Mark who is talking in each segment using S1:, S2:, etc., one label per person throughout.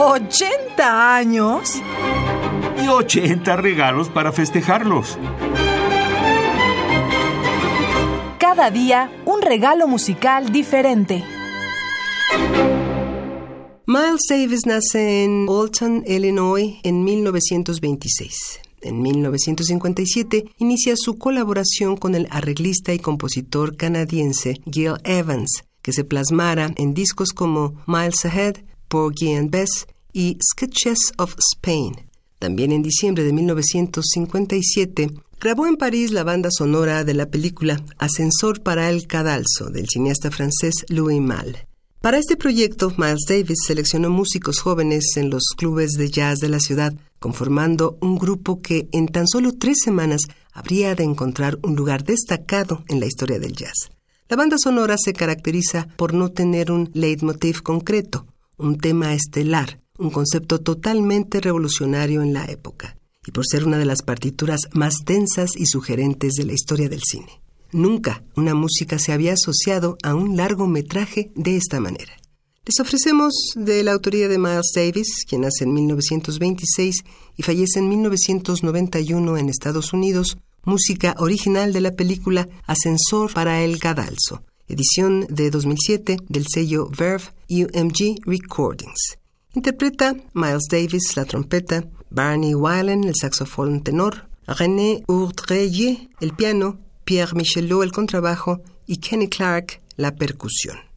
S1: ¿80 años?
S2: Y 80 regalos para festejarlos.
S1: Cada día un regalo musical diferente.
S3: Miles Davis nace en Alton, Illinois, en 1926. En 1957 inicia su colaboración con el arreglista y compositor canadiense Gil Evans, que se plasmara en discos como Miles Ahead, Porgy and Bess y Sketches of Spain. También en diciembre de 1957 grabó en París la banda sonora de la película Ascensor para el Cadalso del cineasta francés Louis Malle. Para este proyecto, Miles Davis seleccionó músicos jóvenes en los clubes de jazz de la ciudad, conformando un grupo que en tan solo tres semanas habría de encontrar un lugar destacado en la historia del jazz. La banda sonora se caracteriza por no tener un leitmotiv concreto, un tema estelar, un concepto totalmente revolucionario en la época, y por ser una de las partituras más densas y sugerentes de la historia del cine. Nunca una música se había asociado a un largometraje de esta manera. Les ofrecemos de la autoría de Miles Davis, quien nace en 1926 y fallece en 1991 en Estados Unidos, música original de la película Ascensor para el Cadalso, edición de 2007 del sello Verve UMG Recordings. Interpreta Miles Davis la trompeta, Barney Weilen el saxofón tenor, René Urdreye el piano Pierre Michelot el contrabajo y Kenny Clark la percusión.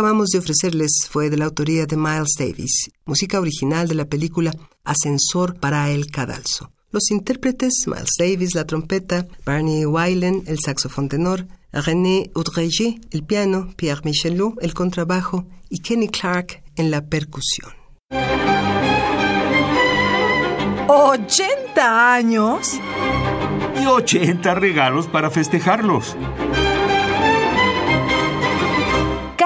S3: Acabamos de ofrecerles fue de la autoría de Miles Davis, música original de la película Ascensor para el Cadalso. Los intérpretes, Miles Davis, la trompeta, Barney Weilen, el saxofón tenor, René Audreger, el piano, Pierre Michelot, el contrabajo y Kenny Clark en la percusión.
S1: ¿80 años?
S2: Y 80 regalos para festejarlos.